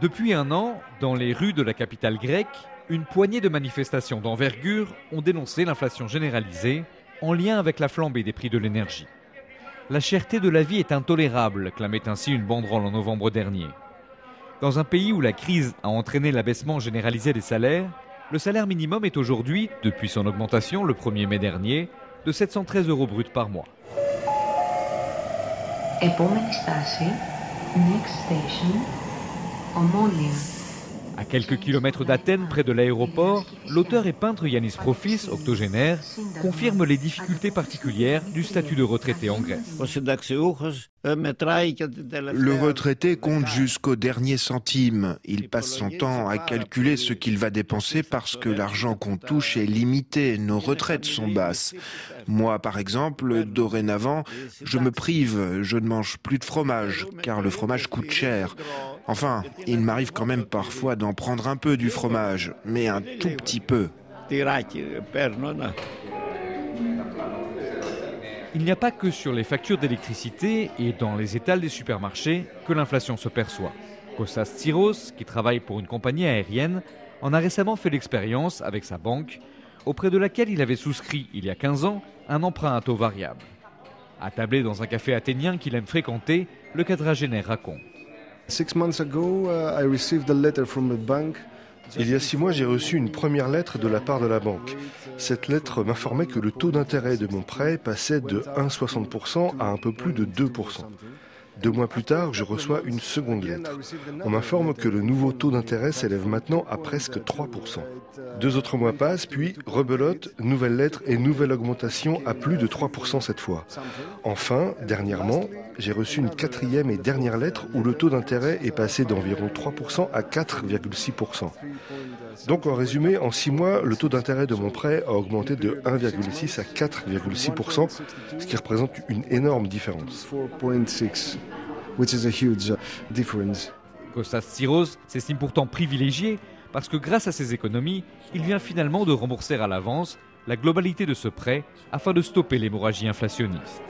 Depuis un an, dans les rues de la capitale grecque, une poignée de manifestations d'envergure ont dénoncé l'inflation généralisée en lien avec la flambée des prix de l'énergie. La cherté de la vie est intolérable, clamait ainsi une banderole en novembre dernier. Dans un pays où la crise a entraîné l'abaissement généralisé des salaires, le salaire minimum est aujourd'hui, depuis son augmentation le 1er mai dernier, de 713 euros bruts par mois. À quelques kilomètres d'Athènes, près de l'aéroport, l'auteur et peintre Yanis Profis, octogénaire, confirme les difficultés particulières du statut de retraité en Grèce. Le retraité compte jusqu'au dernier centime. Il passe son temps à calculer ce qu'il va dépenser parce que l'argent qu'on touche est limité. Nos retraites sont basses. Moi, par exemple, dorénavant, je me prive. Je ne mange plus de fromage car le fromage coûte cher. Enfin, il m'arrive quand même parfois d'en prendre un peu du fromage, mais un tout petit peu. Il n'y a pas que sur les factures d'électricité et dans les étals des supermarchés que l'inflation se perçoit. Kostas Tsiros, qui travaille pour une compagnie aérienne, en a récemment fait l'expérience avec sa banque, auprès de laquelle il avait souscrit il y a 15 ans un emprunt à taux variable. Attablé dans un café athénien qu'il aime fréquenter, le quadragénaire raconte. Il y a six mois, j'ai reçu une première lettre de la part de la banque. Cette lettre m'informait que le taux d'intérêt de mon prêt passait de 1,60% à un peu plus de 2%. Deux mois plus tard, je reçois une seconde lettre. On m'informe que le nouveau taux d'intérêt s'élève maintenant à presque 3%. Deux autres mois passent, puis rebelote, nouvelle lettre et nouvelle augmentation à plus de 3% cette fois. Enfin, dernièrement, j'ai reçu une quatrième et dernière lettre où le taux d'intérêt est passé d'environ 3% à 4,6%. Donc en résumé, en six mois, le taux d'intérêt de mon prêt a augmenté de 1,6 à 4,6%, ce qui représente une énorme différence. Kostas Tsiros s'estime pourtant privilégié parce que grâce à ses économies, il vient finalement de rembourser à l'avance la globalité de ce prêt afin de stopper l'hémorragie inflationniste.